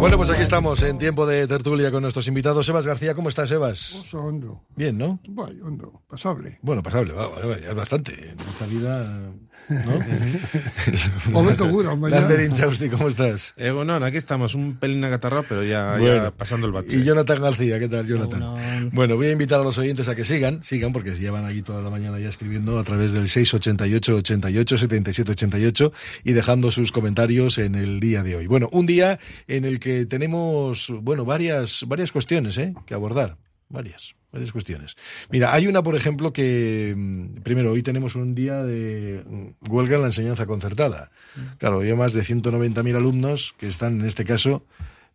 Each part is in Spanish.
Bueno, pues aquí estamos en tiempo de tertulia con nuestros invitados. Sebas García, ¿cómo estás, Sebas? Oso hondo. Bien, ¿no? Vaya, hondo. Pasable. Bueno, pasable, va, bueno, ya es bastante. En esta vida, ¿no? Momento duro, mañana. Lander Inchausti, ¿cómo estás? Egunon, aquí estamos, un pelín acatarrado, pero ya, pasando el bache. Y Jonathan García, ¿qué tal, Jonathan? Bueno, voy a invitar a los oyentes a que sigan, sigan, porque llevan aquí toda la mañana ya escribiendo a través del 688 88 77 88 y dejando sus comentarios en el día de hoy. Bueno, un día en el que tenemos, bueno, varias, varias cuestiones ¿eh? que abordar. Varias, varias cuestiones. Mira, hay una, por ejemplo, que mm, primero, hoy tenemos un día de mm, huelga en la enseñanza concertada. Claro, hay más de 190.000 alumnos que están, en este caso,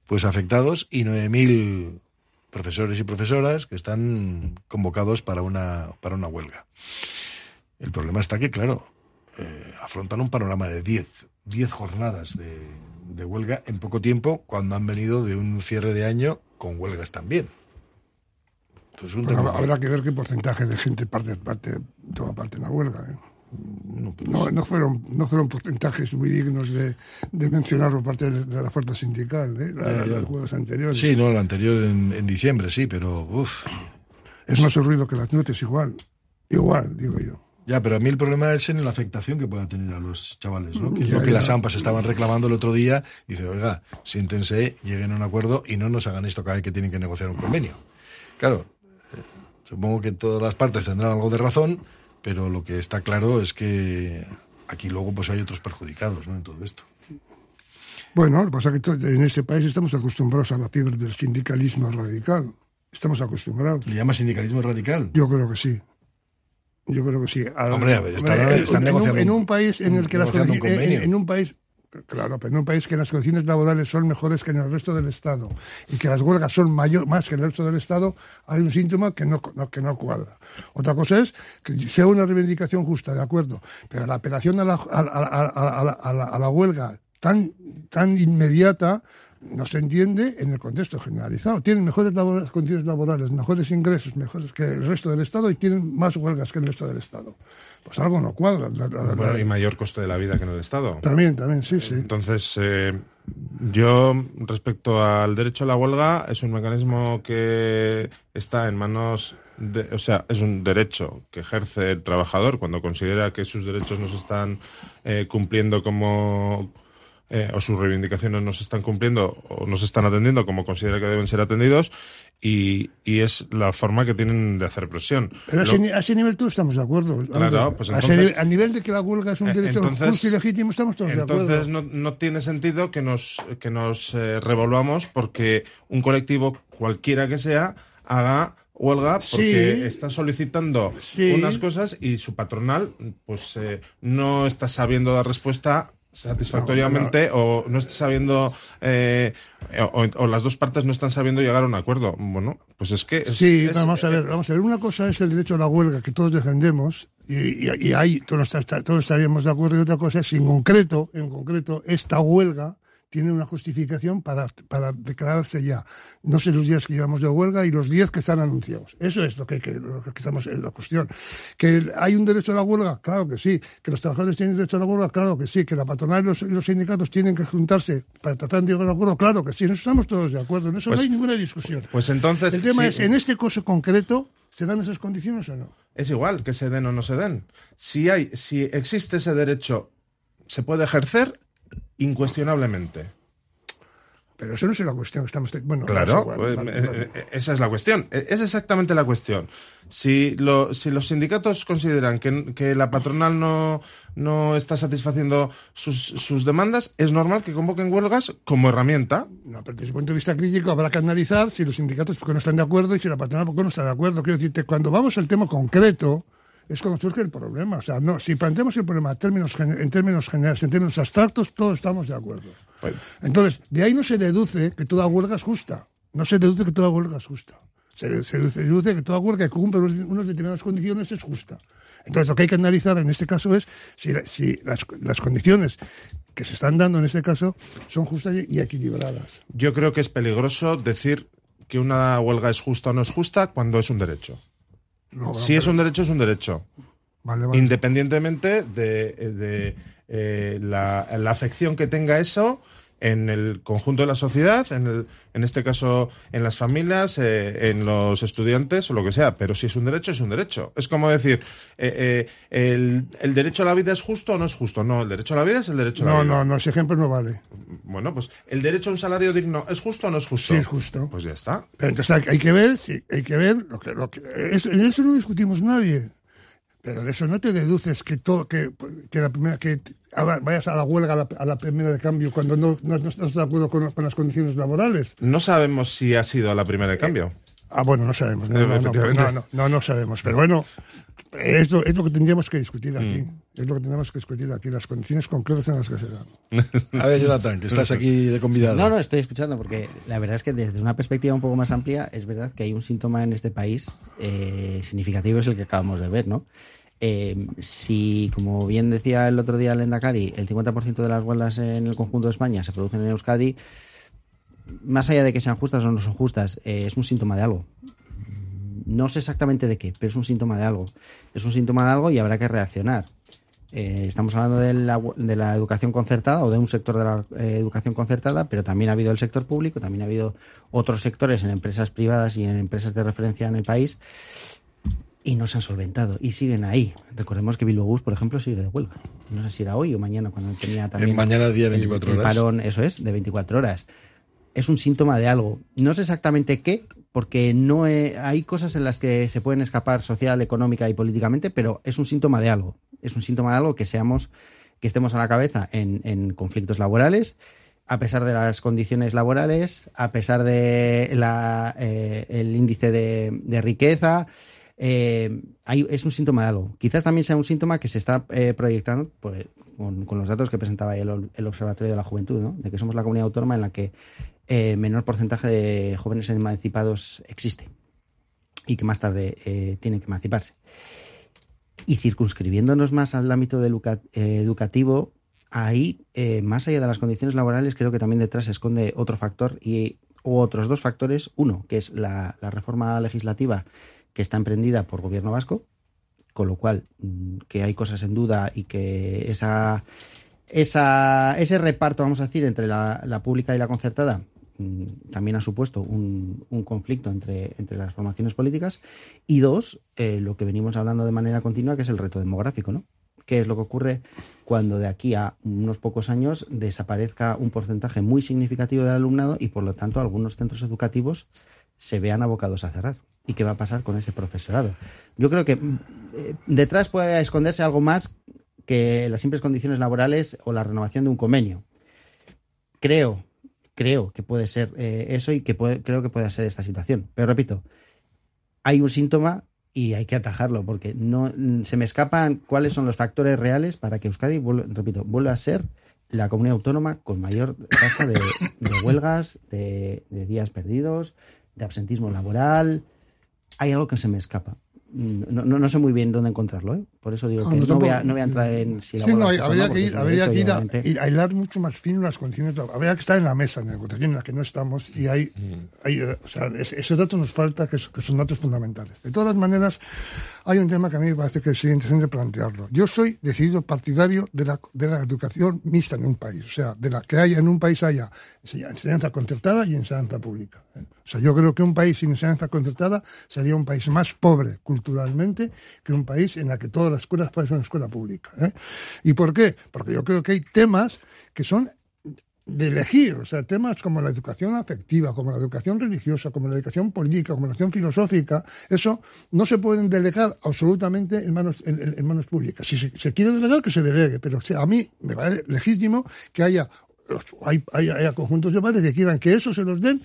pues afectados y 9.000 profesores y profesoras que están convocados para una, para una huelga. El problema está que, claro, eh, afrontan un panorama de 10, 10 jornadas de, de huelga en poco tiempo cuando han venido de un cierre de año con huelgas también. Entonces, un Bueno, tema- habrá que ver qué porcentaje de gente parte, parte, toma parte en la huelga. ¿eh? no, pues, No, no, fueron, no fueron porcentajes muy dignos de, de mencionar por parte de, la fuerza sindical, ¿eh? La- Ya, ya. los juegos anteriores. Sí, no, el anterior en, en diciembre, sí, pero uff. Es más el ruido que las notas, igual. Igual, digo yo. Ya, pero a mí el problema es en la afectación que pueda tener a los chavales, ¿no? Que es Ya, lo que ya. las AMPAs estaban reclamando el otro día. Dice, oiga, siéntense, lleguen a un acuerdo y no nos hagan esto cada vez que tienen que negociar un convenio. Claro, eh, supongo que todas las partes tendrán algo de razón, pero lo que está claro es que aquí luego pues hay otros perjudicados, ¿no? En todo esto. Bueno, lo que pasa es que en este país estamos acostumbrados a la fiebre del sindicalismo radical. Estamos acostumbrados. ¿Le llama sindicalismo radical? Yo creo que sí. Yo creo que sí. Al- Hombre, a ver, están- en- están en, un, negociando en un- país en el que las negociando un condici- en, un país claro, pero en un país que las condiciones laborales son mejores que en el resto del Estado y que las huelgas son mayor, más que en el resto del Estado, hay un síntoma que no, no- que no cuadra. Otra cosa es que sea una reivindicación justa, de acuerdo, pero la apelación a la, a, a a la- a la- a la huelga tan, tan inmediata no se entiende en el contexto generalizado. Tienen mejores condiciones laborales, mejores ingresos, mejores que el resto del Estado y tienen más huelgas que el resto del Estado. Pues algo no cuadra. La- la- la- Bueno, y mayor coste de la vida que en el Estado. También, también, sí, sí. Entonces, eh, yo respecto al derecho a la huelga, es un mecanismo que está en manos, de, o sea, es un derecho que ejerce el trabajador cuando considera que sus derechos no se están eh, cumpliendo como eh, o sus reivindicaciones no se están cumpliendo o no se están atendiendo como considera que deben ser atendidos y, y es la forma que tienen de hacer presión. Pero a Lo- ese, a ese nivel todos estamos de acuerdo. Claro, pues a, ese entonces- a nivel de que la huelga es un Eh, derecho entonces- justo y legítimo, estamos todos de Entonces acuerdo. no, no tiene sentido que nos, que nos eh, revolvamos porque un colectivo, cualquiera que sea, haga huelga porque Sí. está solicitando Sí. unas cosas y su patronal pues eh, no está sabiendo dar respuesta satisfactoriamente o no está sabiendo eh, o, o las dos partes no están sabiendo llegar a un acuerdo bueno pues es que es- Sí, es- vamos a ver, vamos a ver. Una cosa es el derecho a la huelga que todos defendemos y, y- y ahí todos, todos estaríamos de acuerdo. Y otra cosa es, en concreto, en concreto, esta huelga tiene una justificación para, para declararse ya. No sé los días que llevamos de huelga y los 10 que están anunciados. Eso es lo que, que- lo que estamos en la cuestión. ¿Que hay un derecho a la huelga? Claro que sí. ¿Que los trabajadores tienen derecho a la huelga? Claro que sí. ¿Que la patronal y los, los sindicatos tienen que juntarse para tratar de llegar a un acuerdo? Claro que sí. Eso estamos todos de acuerdo. En eso Pues- no hay ninguna discusión. pues entonces El tema sí, es, en este caso concreto, ¿se dan esas condiciones o no? Es igual que se den o no se den. Si hay, si existe ese derecho, se puede ejercer incuestionablemente. Pero eso no es la cuestión estamos... Bueno, Claro, igual, pues, vale, eh, vale. eh, esa es la cuestión. Eh, Es exactamente la cuestión. Si, lo- si los sindicatos consideran que, que la patronal no, no está satisfaciendo sus, sus demandas, es normal que convoquen huelgas como herramienta. No, pero desde el punto de vista crítico habrá que analizar si los sindicatos porque no están de acuerdo y si la patronal porque no está de acuerdo. Quiero decirte, cuando vamos al tema concreto, es cuando surge el problema. O sea, no, si planteamos el problema en términos, en términos generales, en términos abstractos, todos estamos de acuerdo. Entonces, de ahí no se deduce que toda huelga es justa. No se deduce que toda huelga es justa. Se, se deduce que toda huelga que cumple unas determinadas condiciones es justa. Entonces, lo que hay que analizar en este caso es si, si las, las condiciones que se están dando en este caso son justas y equilibradas. Yo creo que es peligroso decir que una huelga es justa o no es justa cuando es un derecho. No, si es un derecho, es un derecho. Vale, vale. Independientemente de, de, eh, la, la afección que tenga eso en el conjunto de la sociedad, en, el, en este caso en las familias, eh, en los estudiantes o lo que sea. Pero si es un derecho, es un derecho. Es como decir, eh, eh, el, el derecho a la vida es justo o no es justo? No, el derecho a la vida es el derecho a la No, vida. no, no, ese ejemplo no vale. Bueno, pues el derecho a un salario digno es justo o no es justo. Sí, es justo. Pues ya está. Pero entonces hay, que ver, sí, hay que ver lo que, lo que eso, en eso no discutimos nadie. Pero de eso no te deduces que todo, que, que la primera, que ahora vayas a la huelga a la, a la primera de cambio cuando no, no, no estás de acuerdo con, con las condiciones laborales. No sabemos si ha sido a la primera de cambio. Ah, bueno, no sabemos. No, no, no, no, no, no, no sabemos. Pero bueno, es lo, es lo que tendríamos que discutir aquí. Es lo que tendríamos que discutir aquí, las condiciones concretas en las que se dan. A ver, Jonathan, que estás aquí de convidado. No, no, estoy escuchando porque la verdad es que desde una perspectiva un poco más amplia es verdad que hay un síntoma en este país eh, significativo, es el que acabamos de ver, ¿no? Eh, si, como bien decía el otro día el Endacari, el 50% de las huelgas en el conjunto de España se producen en Euskadi, más allá de que sean justas o no son justas, eh, es un síntoma de algo. No sé exactamente de qué, pero es un síntoma de algo. Es un síntoma de algo y habrá que reaccionar. Eh, estamos hablando de la, de la educación concertada o de un sector de la eh, educación concertada, pero también ha habido el sector público, también ha habido otros sectores en empresas privadas y en empresas de referencia en el país y no se han solventado y siguen ahí. Recordemos que Bilbao Bus, por ejemplo, sigue de huelga. No sé si era hoy o mañana cuando tenía también mañana día el- 24 el horas. parón, eso es, de 24 horas. Es un síntoma de algo. No sé exactamente qué, porque no he- hay cosas en las que se pueden escapar social, económica y políticamente, pero es un síntoma de algo. Es un síntoma de algo que seamos, que estemos a la cabeza en, en conflictos laborales, a pesar de las condiciones laborales, a pesar de la, eh, el índice de, de riqueza. Eh, es un síntoma de algo. Quizás también sea un síntoma que se está eh, proyectando con, los datos que presentaba el, Observatorio de la Juventud, ¿no? de que somos la comunidad autónoma en la que eh, menor porcentaje de jóvenes emancipados existe y que más tarde tienen que emanciparse. Y circunscribiéndonos más al ámbito educativo, ahí, más allá de las condiciones laborales, creo que también detrás se esconde otro factor y u otros dos factores. Uno, que es la reforma legislativa que está emprendida por gobierno vasco, con lo cual mm, que hay cosas en duda y que esa, ese reparto, vamos a decir, entre la, la pública y la concertada mm, también ha supuesto un, un conflicto entre, entre las formaciones políticas. Y dos, eh, lo que venimos hablando de manera continua, que es el reto demográfico, ¿no? ¿Qué es lo que ocurre cuando de aquí a unos pocos años desaparezca un porcentaje muy significativo del alumnado y por lo tanto algunos centros educativos se vean abocados a cerrar? ¿Y qué va a pasar con ese profesorado? Yo creo que mm, eh, detrás puede esconderse algo más que las simples condiciones laborales o la renovación de un convenio. Creo, creo que puede ser eh, eso y que puede- creo que puede ser esta situación. Pero repito, hay un síntoma y hay que atajarlo porque no mm, se me escapan cuáles son los factores reales para que Euskadi, vuelva- repito, vuelva a ser la comunidad autónoma con mayor tasa de, huelgas, de días perdidos, de absentismo laboral. Hay algo que se me escapa. Mm, No, no, no sé muy bien dónde encontrarlo, ¿eh? Por eso digo No, que no, voy a, no voy a entrar en si la Sí, no, hay- habría que ir, habría que a, ir a hilar mucho más fino las condiciones. Habría que estar en la mesa de negociación en la que no estamos y hay, hay, eh, o sea, es- ese dato nos falta, que, es- que son datos fundamentales. De todas maneras, hay un tema que a mí me parece que es interesante plantearlo. Yo soy decidido partidario de la, de la educación mixta en un país, o sea, de la que haya en un país haya enseña- enseñanza concertada y enseñanza pública. ¿eh? O sea, yo creo que un país sin enseñanza concertada sería un país más pobre culturalmente que un país en el que todas las escuelas parecen una escuela pública. ¿eh? ¿Y por qué? Porque yo creo que hay temas que son de elegir, o sea, temas como la educación afectiva, como la educación religiosa, como la educación política, como la educación filosófica, eso no se pueden delegar absolutamente en manos, en, manos públicas. Si se, quiere delegar, que se delegue, pero a mí me parece legítimo que haya, hay, hay- haya conjuntos de padres que quieran que eso se los den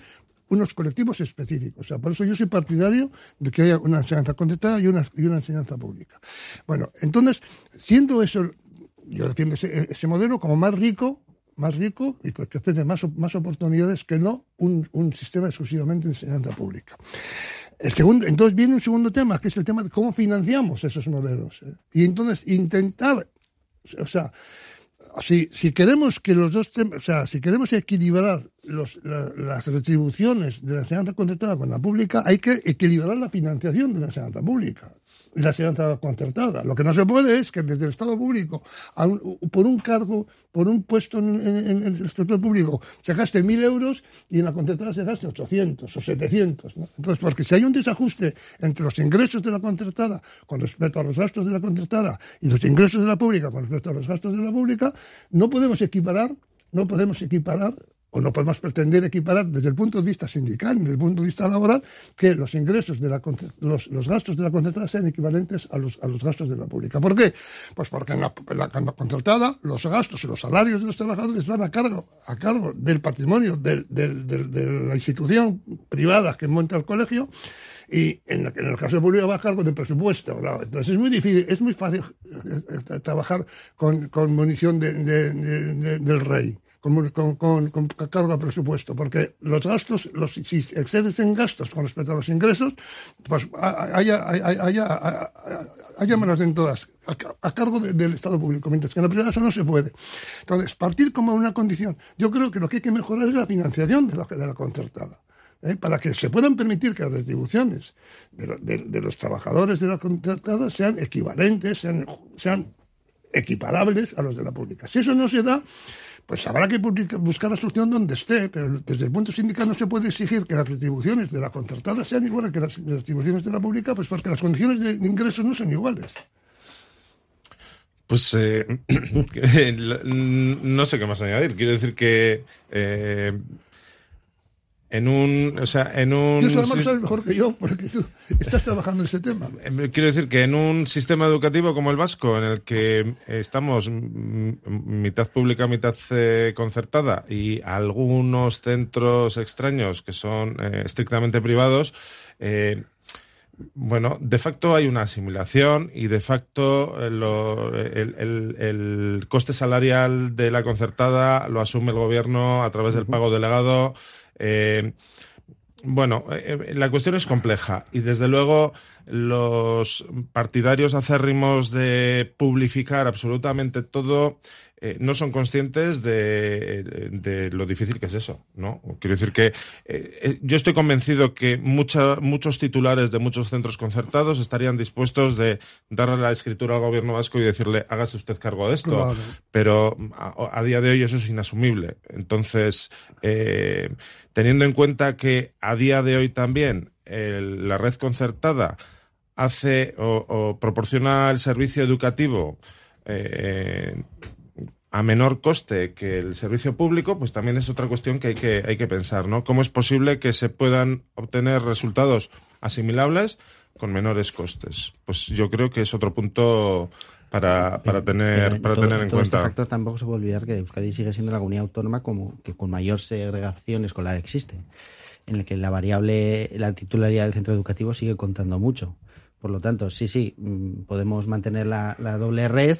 unos colectivos específicos. O sea, por eso yo soy partidario de que haya una enseñanza concertada y una, y una enseñanza pública. Bueno, entonces, siendo eso, yo defiendo ese, ese modelo como más rico, más rico y que ofrece más, más oportunidades que no un, un sistema exclusivamente de enseñanza pública. El segundo, entonces viene un segundo tema, que es el tema de cómo financiamos esos modelos. ¿eh? Y entonces intentar, o sea, si, si queremos que los dos o sea, si queremos equilibrar los, las retribuciones de la enseñanza contratada con la pública, hay que equilibrar la financiación de la enseñanza pública la enseñanza concertada. Lo que no se puede es que desde el Estado público, por un cargo, por un puesto en, el sector público, se gaste mil euros y en la concertada se gaste 800 o 700. Entonces, porque si hay un desajuste entre los ingresos de la concertada con respecto a los gastos de la concertada y los ingresos de la pública con respecto a los gastos de la pública, no podemos equiparar, no podemos equiparar o no podemos pretender equiparar desde el punto de vista sindical, desde el punto de vista laboral, que los ingresos de la, los, los gastos de la concertada sean equivalentes a los, a los gastos de la pública. ¿Por qué? Pues porque en la, la, concertada los gastos y los salarios de los trabajadores van a cargo, a cargo del patrimonio de la institución privada que monta el colegio y en, en, el caso de público va a cargo del presupuesto. Entonces es muy difícil, es muy fácil eh, eh, trabajar con, munición de, del rey con, con, cargo a presupuesto, porque los gastos, los, si excedes en gastos con respecto a los ingresos, pues haya, haya, haya, menos en todas, a, cargo del Estado público, mientras que en la privada eso no se puede. Entonces, partir como una condición, yo creo que lo que hay que mejorar es la financiación de la, de la concertada. ¿eh? para que se puedan permitir que las retribuciones de, de, los trabajadores de la concertada sean equivalentes, sean, sean equiparables a los de la pública. Si eso no se da, pues habrá que buscar la solución donde esté, pero desde el punto sindical no se puede exigir que las retribuciones de la concertada sean iguales que las retribuciones de la pública, pues porque las condiciones de ingresos no son iguales. Pues eh, no sé qué más añadir. Quiero decir que eh, en un, o sea, en un... Tú además lo sabes mejor que yo, porque tú estás trabajando en ese tema. Eh, quiero decir que en un sistema educativo como el vasco, en el que estamos mitad pública, mitad eh, concertada, y algunos centros extraños que son eh, estrictamente privados, bueno, de facto hay una asimilación y de facto el, el, el, coste salarial de la concertada lo asume el gobierno a través del pago delegado. Eh, bueno, eh, eh, la cuestión es compleja y desde luego los partidarios acérrimos de publicar absolutamente todo eh, no son conscientes de, lo difícil que es eso, ¿no? Quiero decir que yo estoy convencido que muchos titulares de muchos centros concertados estarían dispuestos de darle la escritura al gobierno vasco y decirle hágase usted cargo de esto, pero a, día de hoy eso es inasumible. Entonces, teniendo en cuenta que a día de hoy también la red concertada hace o, proporciona el servicio educativo eh, a menor coste que el servicio público, pues también es otra cuestión que hay que, hay que pensar, ¿no? ¿Cómo es posible que se puedan obtener resultados asimilables con menores costes? Pues yo creo que es otro punto para, para tener, para tener en este cuenta. Este factor tampoco se puede olvidar que Euskadi sigue siendo la comunidad autónoma como que con mayor segregación escolar existe, en el que la variable, la titularidad del centro educativo sigue contando mucho. Por lo tanto, sí, sí, mm, podemos mantener la, doble red,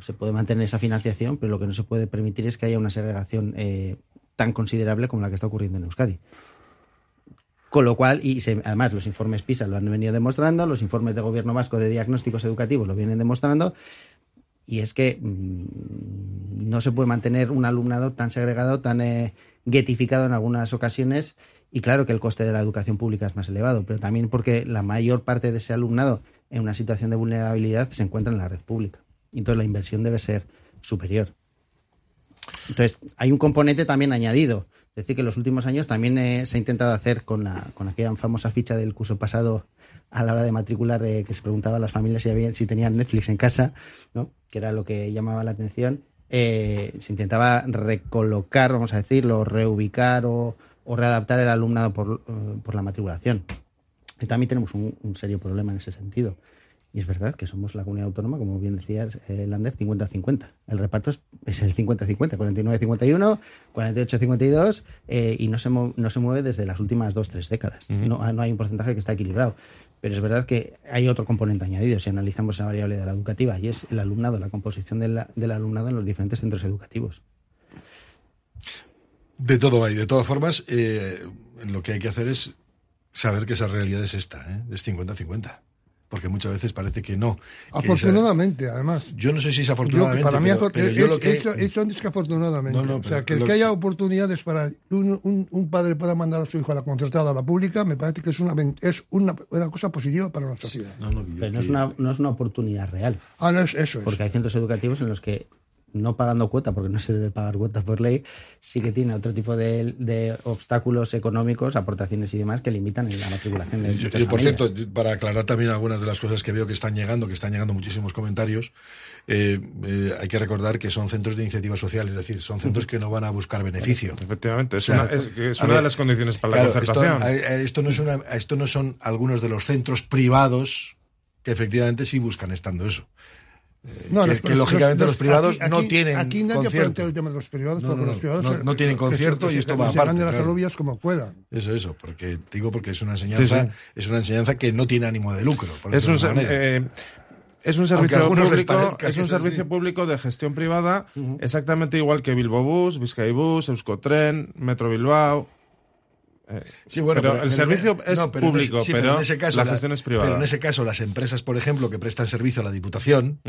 se puede mantener esa financiación, pero lo que no se puede permitir es que haya una segregación eh, tan considerable como la que está ocurriendo en Euskadi. Con lo cual, y además los informes PISA lo han venido demostrando, los informes de gobierno vasco de diagnósticos educativos lo vienen demostrando, y es que mm, no se puede mantener un alumnado tan segregado, tan eh, guetificado en algunas ocasiones, y claro que el coste de la educación pública es más elevado, pero también porque la mayor parte de ese alumnado en una situación de vulnerabilidad se encuentra en la red pública. Entonces la inversión debe ser superior. Entonces, hay un componente también añadido. Es decir, que en los últimos años también eh, se ha intentado hacer con, la, con aquella famosa ficha del curso pasado a la hora de matricular, de que se preguntaba a las familias si, tenían Netflix en casa, ¿no? que era lo que llamaba la atención. Eh, se intentaba recolocar, vamos a decirlo, reubicar o, readaptar el alumnado por, eh, por la matriculación. Y también tenemos un serio problema en ese sentido. Y es verdad que somos la comunidad autónoma, como bien decía eh, Lander, 50-50. El reparto es, el 50-50, 49-51, 48-52, y no se, no se mueve desde las últimas dos, tres décadas. no, hay un porcentaje que está equilibrado. Pero es verdad que hay otro componente añadido si analizamos esa variable de la educativa, y es el alumnado, la composición del alumnado en los diferentes centros educativos. De todo hay. De todas formas, eh, lo que hay que hacer es saber que esa realidad es esta, ¿eh? es 50-50 porque muchas veces parece que no. Afortunadamente, además. Yo no sé si es afortunadamente. para mí, pero, pero yo lo que... hecho, antes que afortunadamente. o sea, que, que haya oportunidades para un, un, un, padre pueda mandar a su hijo a la concertada a la pública, me parece que es una, es una, una cosa positiva para la sociedad. pero no es, una, no es una oportunidad real. Ah, no, es, eso es. Porque hay centros educativos en los que no pagando cuota, porque no se debe pagar cuota por ley, sí que tiene otro tipo de, obstáculos económicos, aportaciones y demás que limitan la matriculación de yo, yo, por cierto, para aclarar también algunas de las cosas que veo que están llegando, que están llegando muchísimos comentarios, eh, eh, hay que recordar que son centros de iniciativa social, es decir, son centros que no van a buscar beneficio. Efectivamente, es, una, de las condiciones para la concertación. Esto, no es una, esto no son algunos de los centros privados que efectivamente sí buscan estando eso. No, que, lógicamente los, privados no tienen aquí nadie concierto. el tema de los privados no, porque los privados no, tienen concierto y esto va aparte de las alubias como puedan eso eso porque digo porque es una enseñanza es una enseñanza que no tiene ánimo de lucro es un, eh, es un servicio público, es un servicio público de gestión privada, exactamente igual que Bilbo Bus, Bus, Euskotren, Metro Bilbao, eh, sí, bueno, pero, el servicio es público, pero, en ese caso, la gestión es privada. Pero en ese caso, las empresas, por ejemplo, que prestan servicio a la Diputación,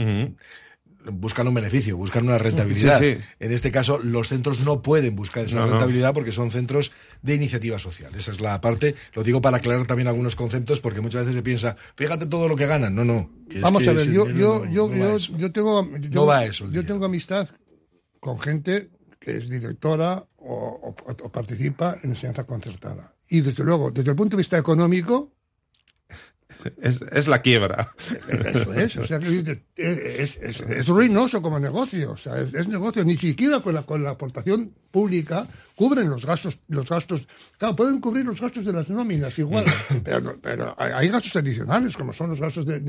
buscan un beneficio, buscan una rentabilidad. En este caso, los centros no pueden buscar esa rentabilidad porque son centros de iniciativa social. Esa es la parte. Lo digo para aclarar también algunos conceptos, porque muchas veces se piensa, fíjate todo lo que ganan. No, no. Vamos a ver, yo, yo, yo, yo, tengo. no va eso. Yo tengo amistad con gente que es directora o, participa en enseñanza concertada. Y desde luego, desde el punto de vista económico, es, es, la quiebra. Eso es, o sea, es, es, es, ruinoso como negocio, o sea, es, negocio, ni siquiera con la, con la aportación pública cubren los gastos, los gastos, claro, pueden cubrir los gastos de las nóminas igual, pero, pero hay gastos adicionales, como son los gastos de,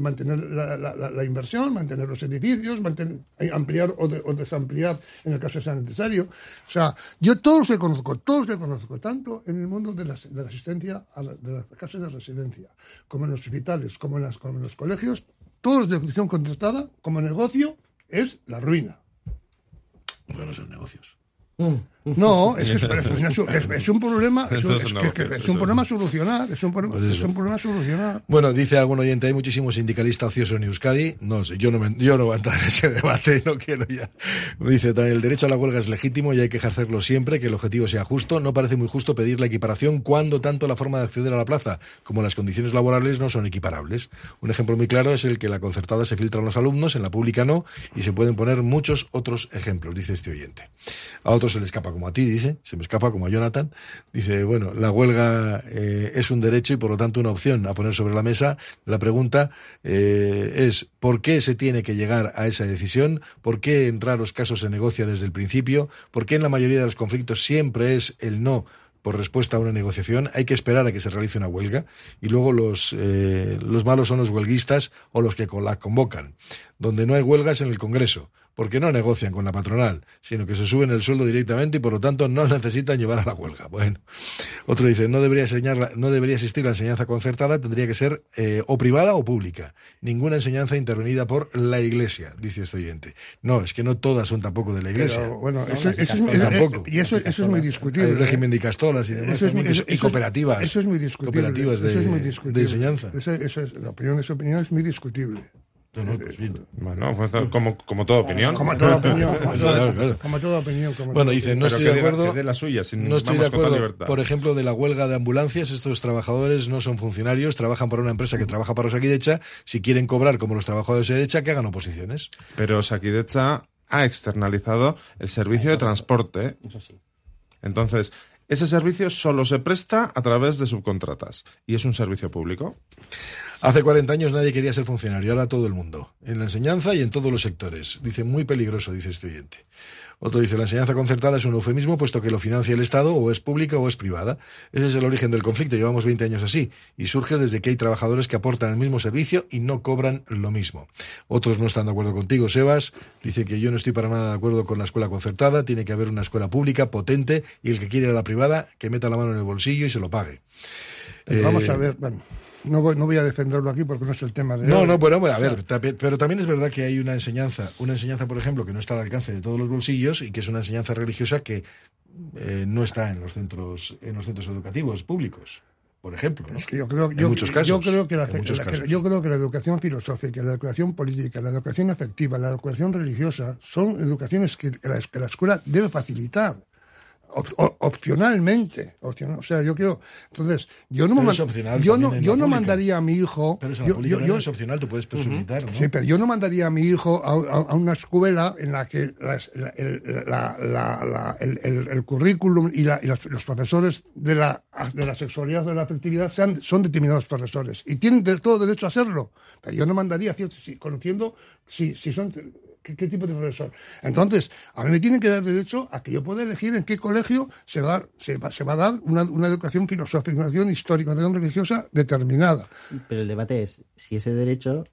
mantener la, la, inversión, mantener los edificios, mantener, ampliar o, o, desampliar en el caso sea necesario. O sea, yo todos los conozco, todos los conozco, tanto en el mundo de la, de la asistencia a de las casas de residencia, como en los hospitales, como en, las, como en los colegios, todos de función contratada, como negocio, es la ruina. Bueno, son negocios. Mm. No, es que es, un problema, es un, problema solucionar, es un, problema solucionar. Bueno, dice algún oyente, hay muchísimos sindicalistas ociosos en Euskadi. No sé, yo no, me, yo no voy a entrar en ese debate, no quiero ya. Dice también, el derecho a la huelga es legítimo y hay que ejercerlo siempre, que el objetivo sea justo. No parece muy justo pedir la equiparación cuando tanto la forma de acceder a la plaza como las condiciones laborales no son equiparables. Un ejemplo muy claro es el que la concertada se filtra a los alumnos, en la pública no, y se pueden poner muchos otros ejemplos, dice este oyente. A otros se le escapa como a ti, dice, se me escapa como a Jonathan, dice, bueno, la huelga eh, es un derecho y por lo tanto una opción a poner sobre la mesa. La pregunta eh, es, ¿por qué se tiene que llegar a esa decisión? ¿Por qué en raros casos se negocia desde el principio? ¿Por qué en la mayoría de los conflictos siempre es el no? por respuesta a una negociación, hay que esperar a que se realice una huelga y luego los, eh, los malos son los huelguistas o los que la convocan. Donde no hay huelgas en el Congreso, porque no negocian con la patronal, sino que se suben el sueldo directamente y por lo tanto no necesitan llevar a la huelga. Bueno, otro dice, no debería, enseñar, no debería existir la enseñanza concertada, tendría que ser eh, o privada o pública. Ninguna enseñanza intervenida por la Iglesia, dice este oyente. No, es que no todas son tampoco de la Iglesia. bueno, eso, es, tampoco. Y eso, es muy discutible. El régimen de castolas y demás. y cooperativas. Eso es muy discutible. Cooperativas de, de enseñanza. la opinión, esa opinión es muy discutible. Bueno, pues, como, como toda opinión. Como toda opinión. Como, toda, opinión. bueno, dice, no estoy de acuerdo. De la suya, no estoy de acuerdo, por ejemplo, de la huelga de ambulancias. Estos trabajadores no son funcionarios, trabajan para una empresa que trabaja para Osakidecha. Si quieren cobrar como los trabajadores de Osakidecha, que hagan oposiciones. Pero Osakidecha ha externalizado el servicio de transporte. Eso sí. Entonces, ese servicio solo se presta a través de subcontratas y es un servicio público. Hace 40 años nadie quería ser funcionario, ahora todo el mundo, en la enseñanza y en todos los sectores. Dice, muy peligroso, dice este oyente. Otro dice, la enseñanza concertada es un eufemismo puesto que lo financia el Estado o es pública o es privada. Ese es el origen del conflicto, llevamos 20 años así, y surge desde que hay trabajadores que aportan el mismo servicio y no cobran lo mismo. Otros no están de acuerdo contigo, Sebas, dice que yo no estoy para nada de acuerdo con la escuela concertada, tiene que haber una escuela pública, potente, y el que quiere ir a la privada, que meta la mano en el bolsillo y se lo pague. vamos a eh, ver, bueno, no voy, no voy a defenderlo aquí porque no es el tema de. No, no, bueno, bueno, a ver, pero también es verdad que hay una enseñanza, una enseñanza, por ejemplo, que no está al alcance de todos los bolsillos y que es una enseñanza religiosa que eh, no está en los centros, en los centros educativos públicos. por ejemplo. Es que yo creo, yo, muchos casos, yo creo que la, en muchos la- casos. yo creo que la educación filosófica, la educación política, la educación afectiva, la educación religiosa son educaciones que, que la, que la escuela debe facilitar. Op- opcionalmente, opcional- o sea, yo creo, entonces, yo no, me opcional yo no, yo no mandaría a mi hijo, Pero en la yo- es opcional, tú puedes personalizar, ¿no? Sí, pero yo no mandaría a mi hijo a, a- a una escuela en la que las- la- el, la- la- la- el- el- el currículum y, la- y los, los profesores de la, de la sexualidad o de la afectividad sean, son determinados profesores y tienen de- todo derecho a hacerlo. Pero yo no mandaría, cierto, si- conociendo si, si son qué, tipo de profesor. Entonces, a mí me tienen que dar derecho a que yo pueda elegir en qué colegio se va, se va, se va a dar una, una educación filosófica, una educación histórica, una educación religiosa determinada. Pero el debate es si ese derecho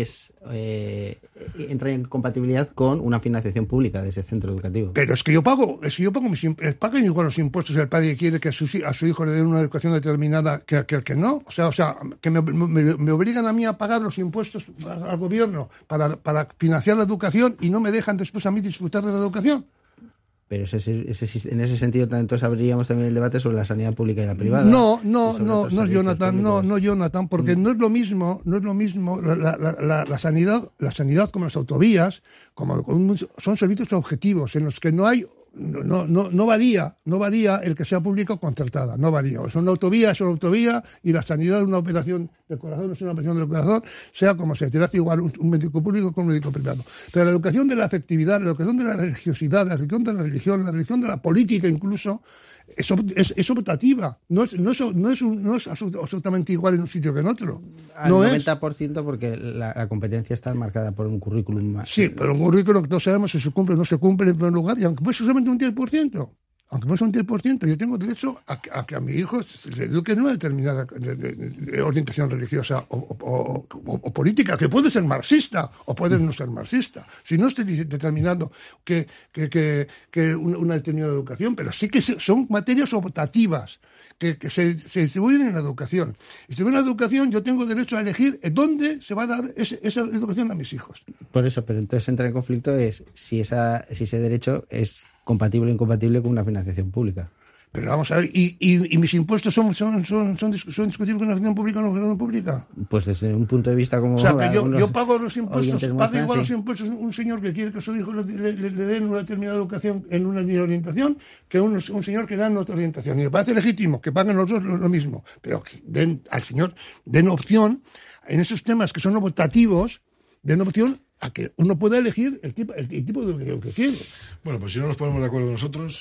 es eh, entra en compatibilidad con una financiación pública de ese centro educativo. Pero es que yo pago, es que yo pago mis eh, pagan igual los impuestos el padre quiere que a, hi- a su hijo le den una educación determinada que, el que no. O sea, o sea, que me, me- obligan a mí a pagar los impuestos al al gobierno para, para financiar la educación y no me dejan después a mí disfrutar de la educación. Pero ese, ese- en ese sentido, entonces abriríamos también el debate sobre la sanidad pública y la privada. No, no, no, no, Jonathan, no, públicos. no, Jonathan, porque no es lo mismo, no es lo mismo la, la- la- la- la sanidad, la sanidad como las autovías, como son servicios objetivos en los que no hay no, no, no, varía, no varía el que sea público o concertada, no varía. Sea, una autovía es una autovía y la sanidad es una operación de corazón, es una operación del corazón, sea como sea, te hace igual un, un médico público con un médico privado. Pero la educación de la afectividad, la educación de la religiosidad, la educación de la religión, la religión de la política incluso, es, es, es optativa, no es, no es, no es, un- no es absolut- absolutamente igual en un sitio que en otro. Al No es. 90% porque la, la competencia está marcada por un currículum más. Sí, pero un currículum que no sabemos si se cumple o no se cumple en primer lugar, y aunque fuese solamente un 10%, aunque fuese un 10%, yo tengo derecho a, que- a mi hijo se le eduque en una determinada de- de- de orientación religiosa o, política, que puede ser marxista o puede no ser marxista. Si no estoy determinando que, que, una, determinada educación, pero sí que son materias optativas. Que, se, distribuyen en la educación. Y si la educación, yo tengo derecho a elegir dónde se va a dar ese- esa educación a mis hijos. Por eso, pero entonces entra en conflicto es si esa si ese derecho es compatible o incompatible con una financiación pública. Pero vamos a ver, ¿y, y, y mis impuestos son, son, son, son, dis- son discutibles con la financiación pública o no financiación pública? Pues desde un punto de vista como O sea, que yo, pago los impuestos, pago igual sí. los impuestos un señor que quiere que su hijo le, le- le- le den una determinada educación en una línea de orientación que un, un señor que da en otra orientación. Y me parece legítimo que paguen los dos lo, lo mismo, pero que den al señor, den opción en esos temas que son optativos, den opción a que uno pueda elegir el tipo, el, tipo de educación que quiere. Bueno, pues si no nos ponemos de acuerdo nosotros,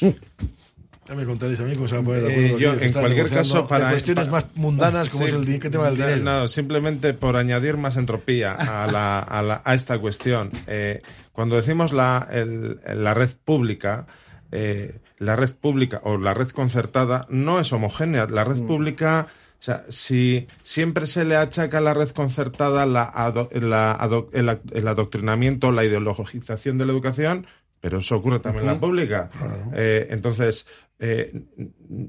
ya me contaréis a mí cómo se van a poner de Eh, acuerdo. yo, aquí, que en cualquier caso, para cuestiones para- más mundanas como Sí, es el, di- ¿qué tema del dinero. no, simplemente por añadir más entropía a, la- a la- a esta cuestión. Eh, cuando decimos la, el- la red pública, eh, la red pública o la red concertada no es homogénea. La red pública, o sea, si siempre se le achaca a la red concertada la ado- la ado- el, el adoctrinamiento, la ideologización de la educación, pero eso ocurre también en la pública. Eh, entonces, eh,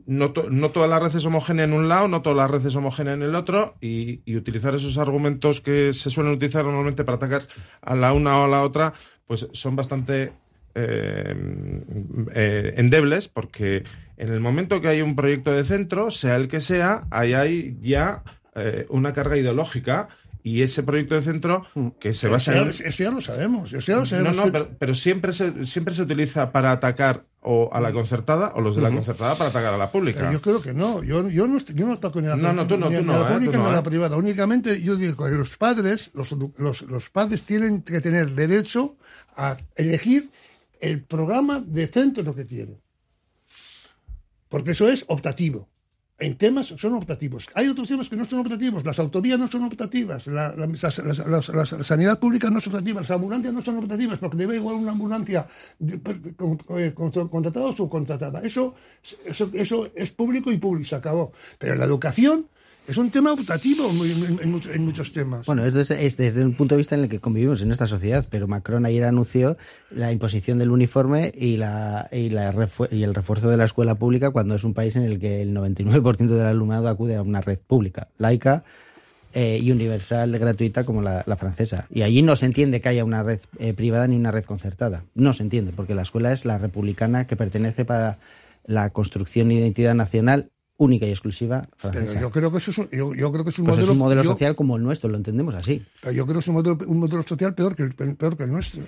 no, no toda la red es homogénea en un lado, no toda la red es homogénea en el otro, y, utilizar esos argumentos que se suelen utilizar normalmente para atacar a la una o a la otra, pues son bastante eh, eh, endebles, porque en el momento que hay un proyecto de centro, sea el que sea, ahí hay ya una carga ideológica. Y ese proyecto de centro que se basa en, eso ya lo sabemos, eso ya lo no, sabemos. no, que- pero, pero siempre se siempre se utiliza para atacar o a la concertada o los de la concertada para atacar a la pública. Pero yo creo que no, yo, yo no, estoy- yo no ataco ni a la, No, no, tú no, ni tú ni a no, la eh, pública ni a no, la eh. privada. Únicamente yo digo que los padres, los, los, los padres tienen que tener derecho a elegir el programa de centro que quieren. Porque eso es optativo. En temas son optativos. Hay otros temas que no son optativos. Las autovías no son optativas. La, la- sanidad pública no son optativas. Las ambulancias no son optativas porque debe igual una ambulancia con- contratada o subcontratada. Eso, eso, eso es público y público. Se acabó. Pero la educación es un tema optativo en, en- en muchos- temas. Bueno, es desde, es desde un punto de vista en el que convivimos en esta sociedad, pero Macron ayer anunció la imposición del uniforme y, la, y, el refuerzo de la escuela pública cuando es un país en el que el 99% del alumnado acude a una red pública, laica eh, y universal, gratuita como la, la francesa. Y allí no se entiende que haya una red eh, privada ni una red concertada. No se entiende, porque la escuela es la republicana que pertenece para la construcción de identidad nacional única y exclusiva francesa. Pero yo creo que eso es un, yo, yo creo que es un Pues modelo, es un modelo yo- social como el nuestro, lo entendemos así. Yo creo que es un modelo, un modelo social peor que el, peor que el nuestro.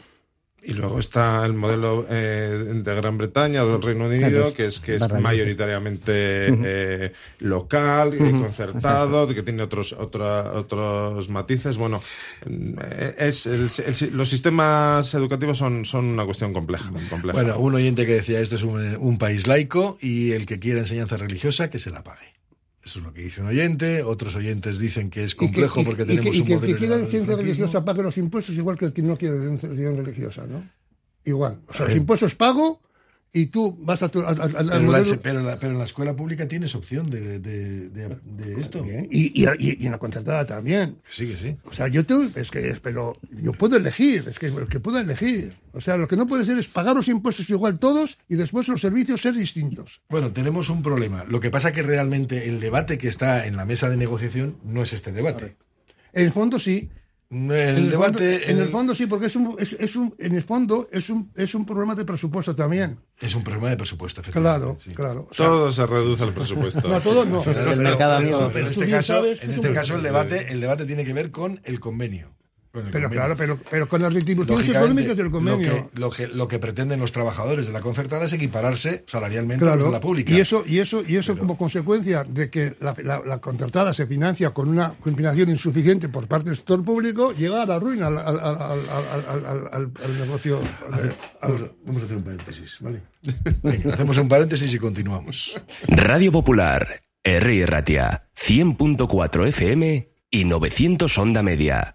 Y luego está el modelo eh, de Gran Bretaña del Reino Unido, que es que es mayoritariamente eh, local, eh, concertado, que tiene otros otra- otros matices. Bueno, eh, es el- el- los sistemas educativos son, son una cuestión compleja. compleja. Bueno, un oyente que decía esto es un, un país laico y el que quiera enseñanza religiosa que se la pague. Eso es lo que dice un oyente. Otros oyentes dicen que es complejo y que, porque y que- tenemos y un que, modelo que quiera franquismo. religiosa pague los impuestos igual que el que no quiere ciencia religiosa, ¿no? Igual. O sea, los impuestos pago y tú vas a tu, a- a- Pero, modelo- pero, en la- pero en la escuela pública tienes opción de, de- de- de esto. Bien. Y, y, y- en la concertada también. Sí, que sí. O sea, yo tengo, es que, pero yo puedo elegir, es que que puedo elegir. O sea, lo que no puede ser es pagar los impuestos igual todos y después los servicios ser distintos. Bueno, tenemos un problema. Lo que pasa que realmente el debate que está en la mesa de negociación no es este debate. En el fondo sí. El el, debate fondo, en el fondo sí, porque es un, es, es un, en el fondo es un, es un problema de presupuesto también. es un problema de presupuesto, efectivamente. Claro, sí. claro. O sea, todo se reduce al presupuesto. no, todo no. Es el mercado amigo. Pero en este caso, sabes, en este caso el debate, el debate tiene que ver con el convenio. El Pero convenio. claro, pero, pero con las retribuciones económicas del convenio. Lo que, lo, que, lo que pretenden los trabajadores de la concertada es equipararse salarialmente a los Claro, de la pública. y eso, y eso, y eso como consecuencia de que la, la- la contratada se financia con una financiación insuficiente por parte del sector público, llega a la ruina al, al- al- al- al- al- al- al negocio. Vamos, a- vamos a hacer un paréntesis, ¿vale? Venga, hacemos un paréntesis y continuamos. Radio Popular, R. Ratia, 100.4 FM y 900 Onda Media.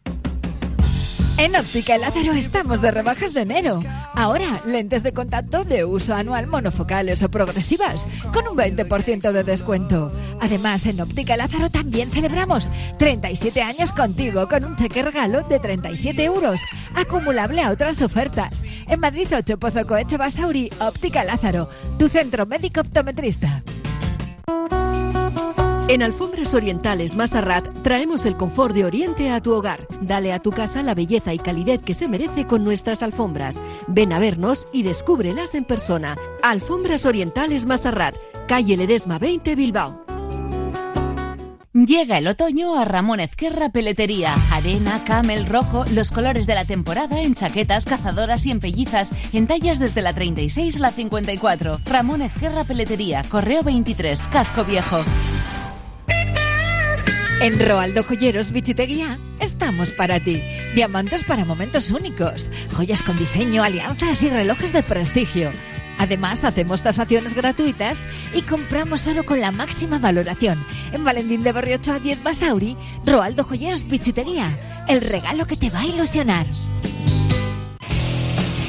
En Óptica Lázaro estamos de rebajas de enero. Ahora, lentes de contacto de uso anual monofocales o progresivas, con un 20% de descuento. Además, en Óptica Lázaro también celebramos 37 años contigo con un cheque regalo de 37 euros, acumulable a otras ofertas. En Madrid 8 Pozo Coeche Basauri, Óptica Lázaro, tu centro médico optometrista. En Alfombras Orientales Masarrat traemos el confort de Oriente a tu hogar. Dale a tu casa la belleza y calidez que se merece con nuestras alfombras. Ven a vernos y descúbrelas en persona. Alfombras Orientales Masarrat, calle Ledesma 20 Bilbao. Llega el otoño a Ramón Ezquerra Peletería. Arena, camel, rojo, los colores de la temporada en chaquetas, cazadoras y en pellizas, en tallas desde la 36 a la 54. Ramón Ezquerra Peletería, Correo 23, Casco Viejo. En Roaldo Joyeros Bichiteguía estamos para ti. Diamantes para momentos únicos, joyas con diseño, alianzas y relojes de prestigio. Además, hacemos tasaciones gratuitas y compramos solo con la máxima valoración. En Valentín de Barriocho a 10 Basauri, Roaldo Joyeros Bichiteguía. El regalo que te va a ilusionar.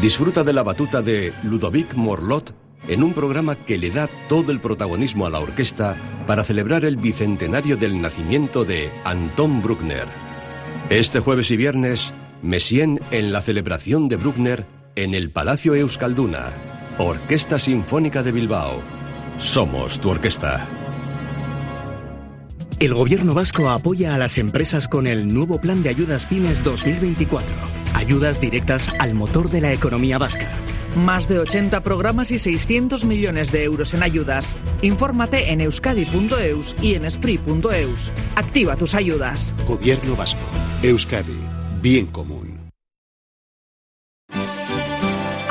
Disfruta de la batuta de Ludovic Morlot en un programa que le da todo el protagonismo a la orquesta para celebrar el bicentenario del nacimiento de Anton Bruckner. Este jueves y viernes, Messien en la celebración de Bruckner en el Palacio Euskalduna. Orquesta Sinfónica de Bilbao. Somos tu orquesta. El gobierno vasco apoya a las empresas con el nuevo plan de ayudas pymes 2024. Ayudas directas al motor de la economía vasca. Más de 80 programas y 600 millones de euros en ayudas. Infórmate en euskadi.eus y en spri.eus. Activa tus ayudas. Gobierno vasco. Euskadi. Bien común.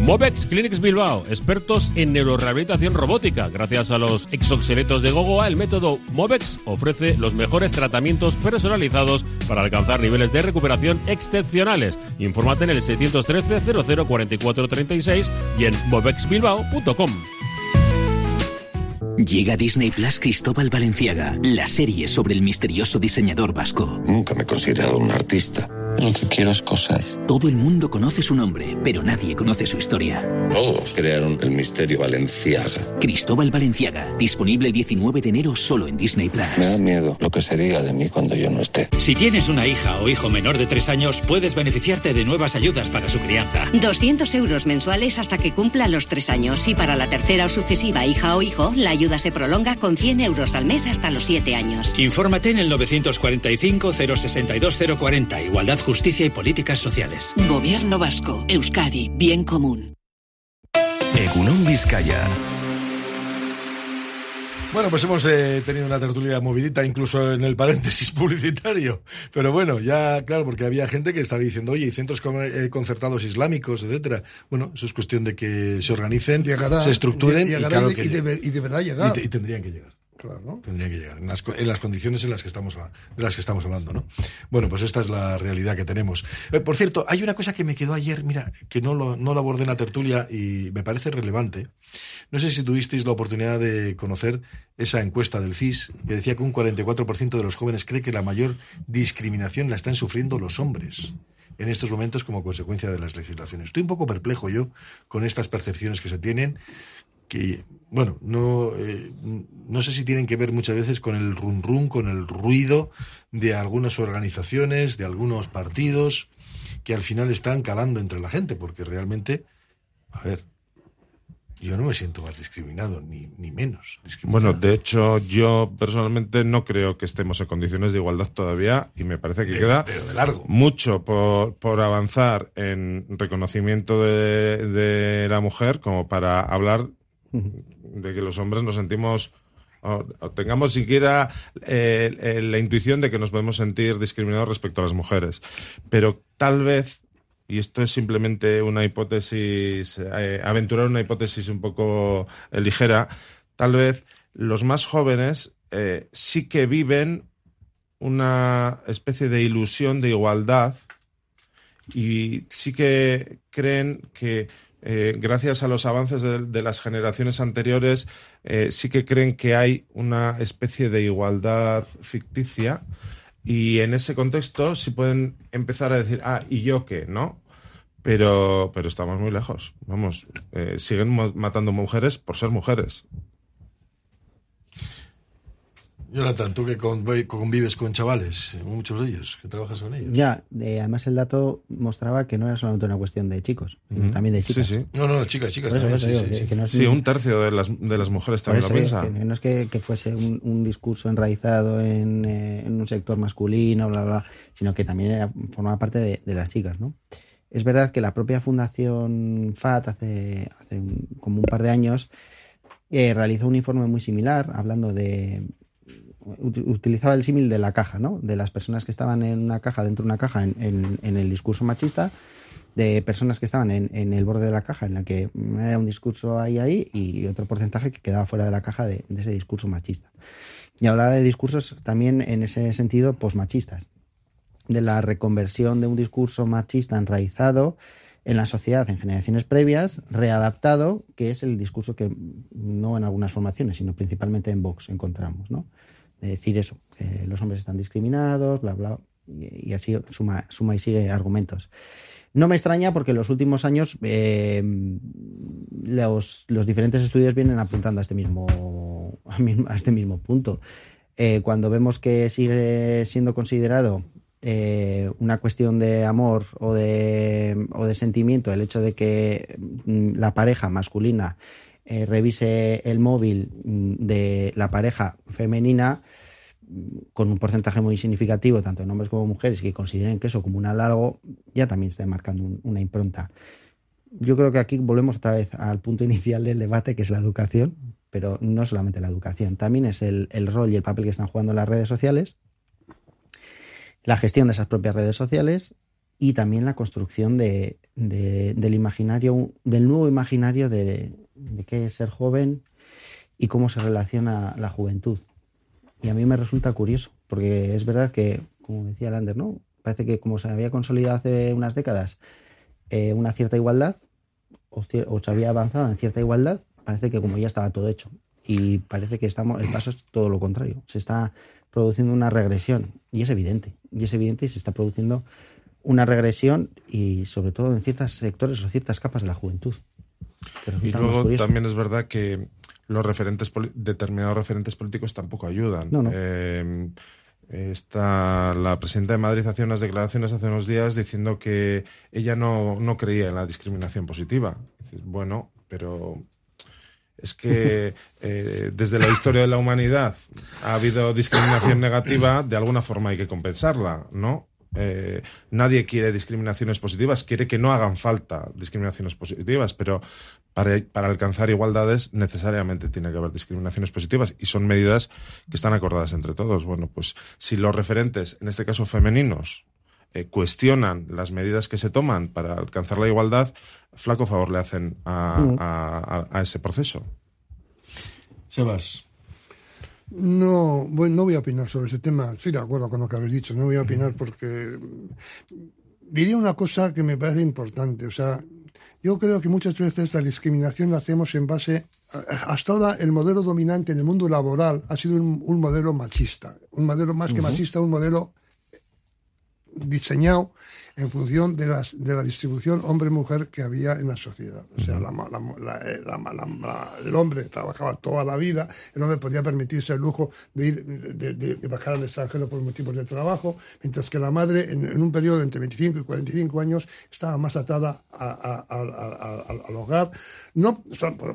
Movex Clinics Bilbao, expertos en neurorehabilitación robótica. Gracias a los exoxeletos de Gogoa, el método Movex ofrece los mejores tratamientos personalizados para alcanzar niveles de recuperación excepcionales. Infórmate en el 613 00 44 36 y en movexbilbao.com. Llega Disney Plus Cristóbal Valenciaga, la serie sobre el misterioso diseñador vasco. Nunca me he considerado un artista. Lo que quiero es cosas. Todo el mundo conoce su nombre, pero nadie conoce su historia. Todos crearon el misterio Valenciaga. Cristóbal Valenciaga, disponible el 19 de enero solo en Disney Plus. Me da miedo lo que se diga de mí cuando yo no esté. Si tienes una hija o hijo menor de tres años, puedes beneficiarte de nuevas ayudas para su crianza. 200 euros mensuales hasta que cumpla los tres años. Y para la tercera o sucesiva hija o hijo, la ayuda se prolonga con 100 euros al mes hasta los siete años. Infórmate en el 945 062 040. Igualdad, Justicia y Políticas Sociales. Gobierno Vasco. Euskadi. Bien común. Egunon Vizcaya. Bueno, pues hemos eh, tenido una tertulia movidita incluso en el paréntesis publicitario. Pero bueno, ya claro, porque había gente que estaba diciendo, oye, y centros eh, concertados islámicos, etcétera. Bueno, eso es cuestión de que se organicen, Llegará, se estructuren llegará y claro y que debe- y deberá llegar. Y, te- y tendrían que llegar. Claro. Tendrían que llegar en las, condiciones en las que estamos de las que estamos hablando, ¿no? Bueno, pues esta es la realidad que tenemos. Eh, por cierto, hay una cosa que me quedó ayer, mira, que no lo, no lo abordé en la tertulia y me parece relevante. No sé si tuvisteis la oportunidad de conocer esa encuesta del CIS que decía que un 44% de los jóvenes cree que la mayor discriminación la están sufriendo los hombres en estos momentos como consecuencia de las legislaciones. Estoy un poco perplejo yo con estas percepciones que se tienen que, bueno, no, eh, no sé si tienen que ver muchas veces con el run run, con el ruido de algunas organizaciones, de algunos partidos, que al final están calando entre la gente, porque realmente, a ver, yo no me siento más discriminado, ni, ni menos. Bueno, de hecho, yo personalmente no creo que estemos en condiciones de igualdad todavía y me parece que queda pero de largo. mucho por, por avanzar en reconocimiento de, de la mujer como para hablar de que los hombres nos sentimos o, o tengamos siquiera eh, eh, la intuición de que nos podemos sentir discriminados respecto a las mujeres. Pero tal vez, y esto es simplemente una hipótesis, eh, aventurar una hipótesis un poco ligera, tal vez los más jóvenes sí que viven una especie de ilusión de igualdad y sí que creen que eh, gracias a los avances de, las generaciones anteriores eh, sí que creen que hay una especie de igualdad ficticia y en ese contexto sí pueden empezar a decir, ah, ¿y yo qué? ¿No? Pero, pero estamos muy lejos. Vamos, eh, siguen matando mujeres por ser mujeres. Jonathan, tú que conv- convives con chavales, eh, muchos de ellos, que trabajas con ellos. Ya, eh, además el dato mostraba que no era solamente una cuestión de chicos, también de chicas. Sí, sí. No, no, chicas, chicas eso, también, sí, digo, sí, que- sí. que no es Sí, un- un tercio de las, de las mujeres también lo piensa. que no es que, que fuese un, un discurso enraizado en, eh, en un sector masculino, bla, bla, sino que también era, formaba parte de, de las chicas, ¿no? Es verdad que la propia Fundación FAT hace, hace un- como un par de años eh, realizó un informe muy similar hablando de utilizaba el símil de la caja, ¿no? De las personas que estaban en una caja, dentro de una caja, en, en- en el discurso machista, de personas que estaban en, en el borde de la caja, en la que era un discurso ahí, ahí, y otro porcentaje que quedaba fuera de la caja de, de ese discurso machista. Y hablaba de discursos también en ese sentido posmachistas, de la reconversión de un discurso machista enraizado en la sociedad en generaciones previas, readaptado, que es el discurso que no en algunas formaciones, sino principalmente en Vox encontramos, ¿no? De decir eso, los hombres están discriminados, bla, bla, y, así suma, suma y sigue argumentos. No me extraña porque en los últimos años eh, los, los diferentes estudios vienen apuntando a este mismo- a este mismo punto. Eh, cuando vemos que sigue siendo considerado eh, una cuestión de amor o de, o de sentimiento el hecho de que mm, la pareja masculina eh, revise el móvil mm, de la pareja femenina, con un porcentaje muy significativo, tanto en hombres como mujeres, que consideren que eso como un alargo, ya también está marcando una impronta. Yo creo que aquí volvemos otra vez al punto inicial del debate, que es la educación, pero no solamente la educación, también es el, el rol y el papel que están jugando las redes sociales, la gestión de esas propias redes sociales y también la construcción de, del imaginario, del nuevo imaginario de, de qué es ser joven y cómo se relaciona la juventud. Y a mí me resulta curioso, porque es verdad que, como decía Lander, ¿no? Parece que como se había consolidado hace unas décadas eh, una cierta igualdad, o, se había avanzado en cierta igualdad, parece que como ya estaba todo hecho. Y parece que estamos, el paso es todo lo contrario. Se está produciendo una regresión. Y es evidente. Y es evidente y se está produciendo una regresión y sobre todo en ciertos sectores o ciertas capas de la juventud. Y luego también es verdad que los referentes determinados referentes políticos tampoco ayudan. Eh, está la presidenta de Madrid hacía unas declaraciones hace unos días diciendo que ella no, no creía en la discriminación positiva. Bueno, pero es que eh, desde la historia de la humanidad ha habido discriminación negativa, de alguna forma hay que compensarla, ¿no? Eh, nadie quiere discriminaciones positivas, quiere que no hagan falta discriminaciones positivas, pero para, para, alcanzar igualdades necesariamente tiene que haber discriminaciones positivas y son medidas que están acordadas entre todos. Bueno, pues si los referentes, en este caso femeninos, eh, cuestionan las medidas que se toman para alcanzar la igualdad, flaco favor le hacen a, mm. a, a ese proceso. Sebas. No, bueno, no voy a opinar sobre ese tema. Estoy de acuerdo con lo que habéis dicho. No voy a opinar porque diría una cosa que me parece importante. O sea, yo creo que muchas veces la discriminación la hacemos en base. hasta ahora el modelo dominante en el mundo laboral ha sido un, modelo machista. Un modelo más que machista, un modelo diseñado en función de, las, de la distribución hombre-mujer que había en la sociedad. O sea, eh, el hombre trabajaba toda la vida, el hombre podía permitirse el lujo de, ir, de, bajar al extranjero por motivos de trabajo, mientras que la madre en, un periodo entre 25 y 45 años estaba más atada al hogar, no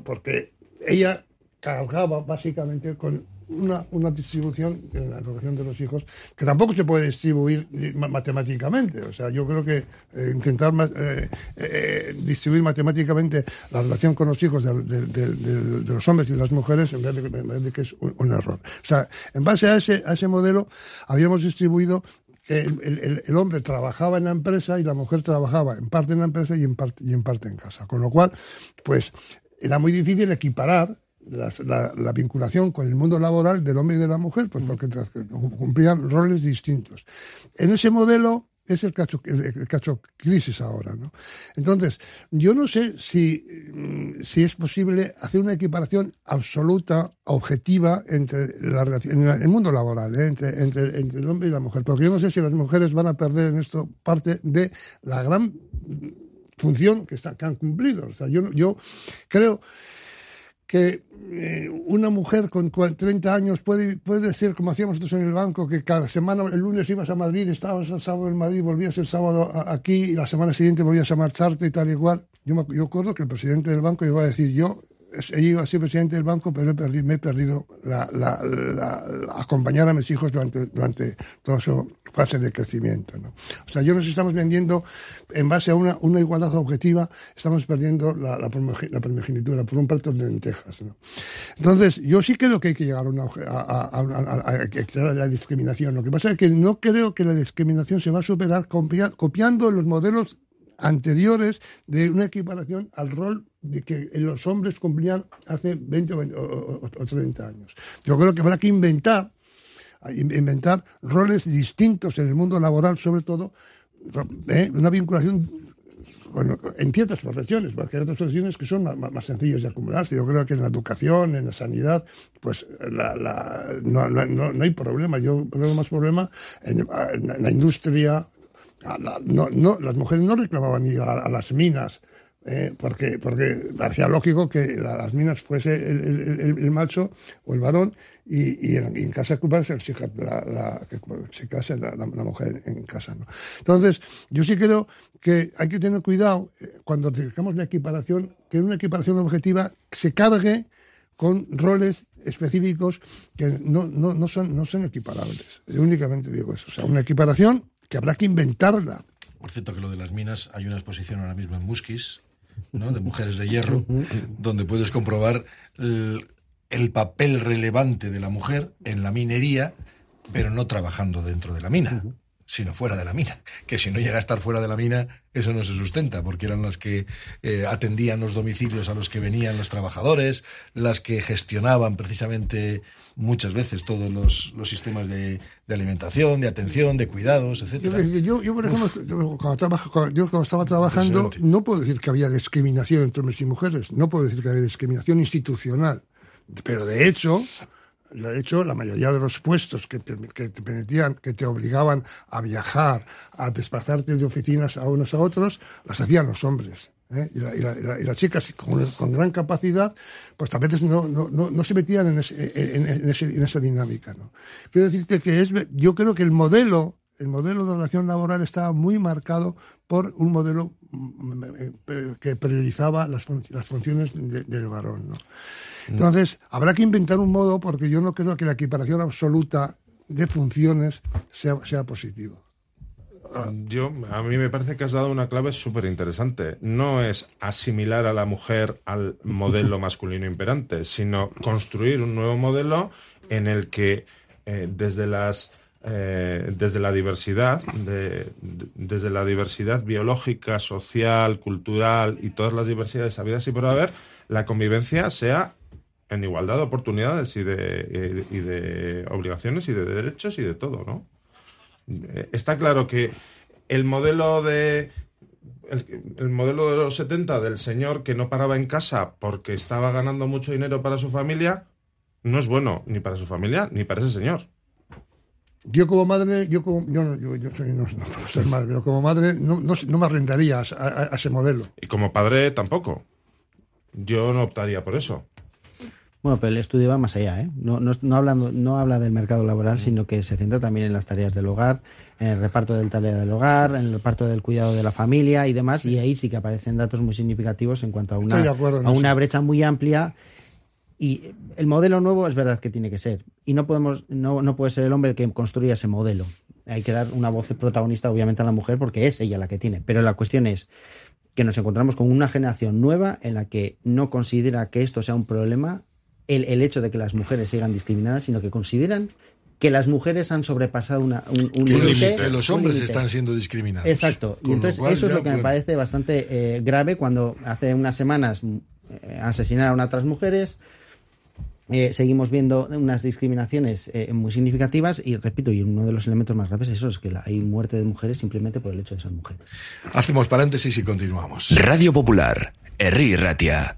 porque ella cargaba básicamente con una, una distribución en la educación de los hijos que tampoco se puede distribuir matemáticamente. O sea, yo creo que eh, intentar eh, eh, distribuir matemáticamente la relación con los hijos de, los hombres y de las mujeres en vez de, que es un, error. O sea, en base a ese, a ese modelo habíamos distribuido que el, el, hombre trabajaba en la empresa y la mujer trabajaba en parte en la empresa y en parte, y en parte en casa. Con lo cual, pues era muy difícil equiparar la, vinculación con el mundo laboral del hombre y de la mujer, pues porque cumplían roles distintos. En ese modelo es el cacho, el, cacho crisis ahora, ¿no? Entonces, yo no sé si, mm, si es posible hacer una equiparación absoluta, objetiva, entre la en el mundo laboral, ¿eh? entre, entre, entre, el hombre y la mujer, porque yo no sé si las mujeres van a perder en esto parte de la gran función que, está, que han cumplido. O sea, yo, yo creo que eh, una mujer con 30 años puede, puede decir, como hacíamos nosotros en el banco, que cada semana, el lunes ibas a Madrid, estabas el sábado en Madrid, volvías el sábado aquí y la semana siguiente volvías a marcharte y tal y igual. Yo me yo acuerdo que el presidente del banco llegó a decir, yo he ido a ser presidente del banco, pero he perdido, me he perdido la, acompañar a mis hijos durante, durante toda su fase de crecimiento. ¿no? O sea, yo nos estamos vendiendo en base a una, una igualdad objetiva, estamos perdiendo la, la, primogenitura por un plato de lentejas. ¿no? Entonces, yo sí creo que hay que llegar a, una, a, a, a, la discriminación. Lo que pasa es que no creo que la discriminación se va a superar copiando los modelos anteriores de una equiparación al rol de que los hombres cumplían hace 20 o, 30 años. Yo creo que habrá que inventar, inventar roles distintos en el mundo laboral, sobre todo, ¿eh? una vinculación bueno, en ciertas profesiones, porque hay otras profesiones que son más, sencillas de acumularse. Yo creo que en la educación, en la sanidad, pues no, no, hay problema. Yo creo más problema en la industria, las mujeres no reclamaban ni a, las minas, eh, porque, porque parecía lógico que las minas fuese el, macho o el varón y, en, casa ocuparse la, la, que se casa la, mujer en casa. ¿no? Entonces, yo sí creo que hay que tener cuidado eh, cuando dedicamos la equiparación, que una equiparación objetiva se cargue con roles específicos que no, no, no, son, no son equiparables. Yo únicamente digo eso. O sea, una equiparación que habrá que inventarla. Por cierto, que lo de las minas, hay una exposición ahora mismo en Muskis, ¿no? de mujeres de hierro, donde puedes comprobar el, el papel relevante de la mujer en la minería, pero no trabajando dentro de la mina sino fuera de la mina. Que si no llega a estar fuera de la mina, eso no se sustenta, porque eran las que eh, atendían los domicilios a los que venían los trabajadores, las que gestionaban precisamente muchas veces todos los, los sistemas de, de, alimentación, de atención, de cuidados, etcétera. Yo, yo, por ejemplo, cuando, trabajo, yo cuando estaba trabajando, no puedo decir que había discriminación entre hombres y mujeres, no puedo decir que había discriminación institucional, pero de hecho de hecho, la mayoría de los puestos que, que te permitían, que te obligaban a viajar, a desplazarte de oficinas a unos a otros, las hacían los hombres. ¿eh? Y, las chicas con, gran capacidad, pues a veces no, no, no, se metían en, en, esa dinámica. ¿no? Quiero decirte que es, yo creo que el modelo, el modelo de relación laboral estaba muy marcado por un modelo mm, mm, que priorizaba las, las funciones del varón. ¿no? Entonces, habrá que inventar un modo porque yo no creo que la equiparación absoluta de funciones sea, sea positivo. Yo, a mí me parece que has dado una clave súper interesante. No es asimilar a la mujer al modelo masculino imperante, sino construir un nuevo modelo en el que eh, desde las eh, desde la diversidad, desde la diversidad biológica, social, cultural y todas las diversidades habidas y por haber, la convivencia sea en igualdad de oportunidades y de, y de obligaciones y de derechos y de todo, ¿no? Eh, está claro que el modelo de el, modelo de los 70 del señor que no paraba en casa porque estaba ganando mucho dinero para su familia no es bueno ni para su familia ni para ese señor. Yo como madre, yo como yo, yo, yo soy, no, no, ser madre, pero como madre no, no, me arrendaría a, ese modelo. Y como padre tampoco. Yo no optaría por eso. Bueno, pero el estudio va más allá, ¿eh? No, no, no, hablando, no habla del mercado laboral, sino que se centra también en las tareas del hogar, en el reparto del tarea del hogar, en el reparto del cuidado de la familia y demás, y ahí sí que aparecen datos muy significativos en cuanto a una, a una brecha muy amplia. Y el modelo nuevo es verdad que tiene que ser. Y no podemos, no, no puede ser el hombre el que construya ese modelo. Hay que dar una voz protagonista, obviamente, a la mujer, porque es ella la que tiene. Pero la cuestión es que nos encontramos con una generación nueva en la que no considera que esto sea un problema el, hecho de que las mujeres sigan discriminadas, sino que consideran que las mujeres han sobrepasado una, un, límite. Que los hombres están siendo discriminados. Exacto. Y entonces eso es lo que me parece bastante eh, grave cuando hace unas semanas eh, asesinaron a otras mujeres. Eh, seguimos viendo unas discriminaciones muy significativas y repito, y uno de los elementos más graves es eso, es que hay muerte de mujeres simplemente por el hecho de ser mujeres. Hacemos paréntesis y continuamos. Radio Popular, Erri Ratia.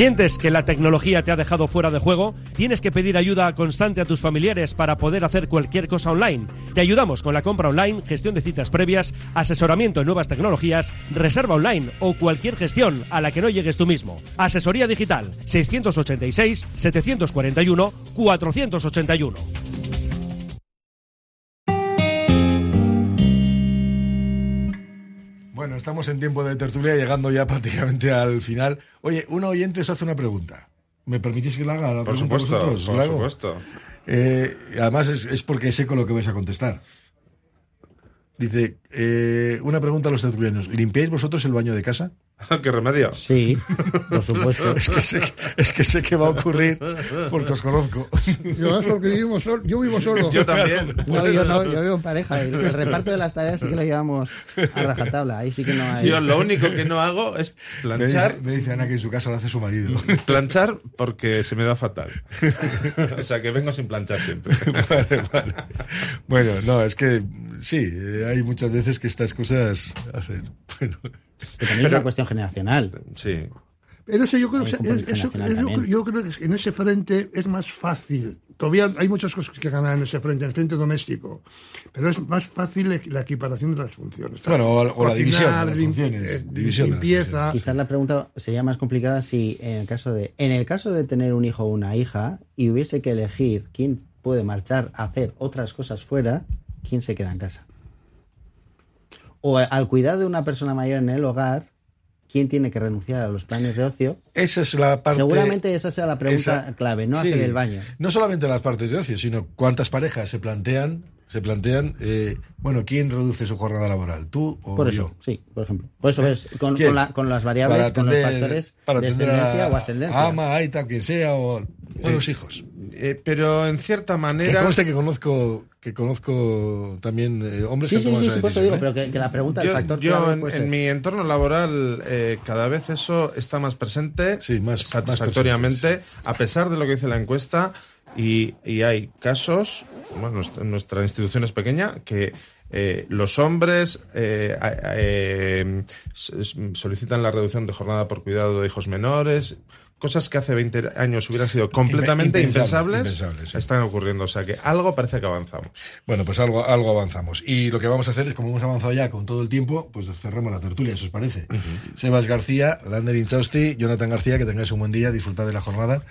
¿Sientes que la tecnología te ha dejado fuera de juego? ¿Tienes que pedir ayuda constante a tus familiares para poder hacer cualquier cosa online? Te ayudamos con la compra online, gestión de citas previas, asesoramiento en nuevas tecnologías, reserva online o cualquier gestión a la que no llegues tú mismo. Asesoría digital 686 741 481. Bueno, estamos en tiempo de tertulia, llegando ya prácticamente al final. Oye, un oyente os hace una pregunta. ¿Me permitís que la haga la Por supuesto, vosotros? por supuesto. Eh, además, es, es porque sé con lo que vais a contestar. Dice, eh, una pregunta a los tertulianos. ¿Limpiáis vosotros el baño de casa? ¿Qué remedio? Sí, por supuesto. es, que sé, es que sé que va a ocurrir porque os conozco. Yo, es porque vivimos sol- yo vivo solo. Yo también. No, yo no, yo vivo en pareja. El, el reparto de las tareas sí que lo llevamos a rajatabla. Ahí sí que no hay. Yo lo único que no hago es Me planchar. dice, me dice Ana que en su casa lo hace su marido. Planchar porque se me da fatal. o sea que vengo sin planchar siempre. Vale, vale. Bueno, no, es que sí, eh, hay muchas veces que estas cosas hacen. Bueno, Que también es una cuestión generacional. Sí. Pero eso yo creo, que, es- eso- yo, creo que en ese frente es más fácil. Todavía hay muchas cosas que ganar en ese frente, en el frente doméstico. Pero es más fácil la- equiparación de las funciones. Bueno, o- o la división de las funciones, eh, división de las limpieza. Quizás la pregunta sería más complicada si en el caso de en el caso de tener un hijo o una hija y hubiese que elegir quién puede marchar a hacer otras cosas fuera, quién se queda en casa. O al cuidado de una persona mayor en el hogar, quién tiene que renunciar a los planes de ocio. esa es la parte. Seguramente esa sea la pregunta esa- clave, no sí. hacer el baño. No solamente las partes de ocio, sino cuántas parejas se plantean, se plantean, eh, bueno, ¿quién reduce su jornada laboral? ¿Tú o Por yo? eso, sí, por ejemplo. Por eso ves, con, ¿Quién? con, la- con las variables, Para con los factores para de atender descendencia a- o ascendencia. ama, aita, quien sea, o, o los hijos. Eh, pero en cierta Que manera. conste que conozco, que conozco también eh, hombres Sí, que sí, toman sí, esa sí, por eso decisión, digo, ¿eh? pero que, que la pregunta, el Yo, factor yo clave en, puede en mi entorno laboral eh, cada vez eso está más presente Sí, más- más satisfactoriamente a pesar de lo que dice la encuesta y, y hay casos bueno nuestra, nuestra institución es pequeña que eh, los hombres eh, eh, solicitan la reducción de jornada por cuidado de hijos menores cosas que hace 20 años hubieran sido completamente impensables, impensables, impensables, sí. están ocurriendo o sea que algo parece que avanzamos Bueno, pues algo, algo avanzamos. Y lo que vamos a hacer es, como hemos avanzado ya con todo el tiempo, pues cerramos la tertulia, ¿eso os parece? Sebas García, Lander Inchausti, Jonathan García, que tengáis un buen día, disfrutad de la jornada.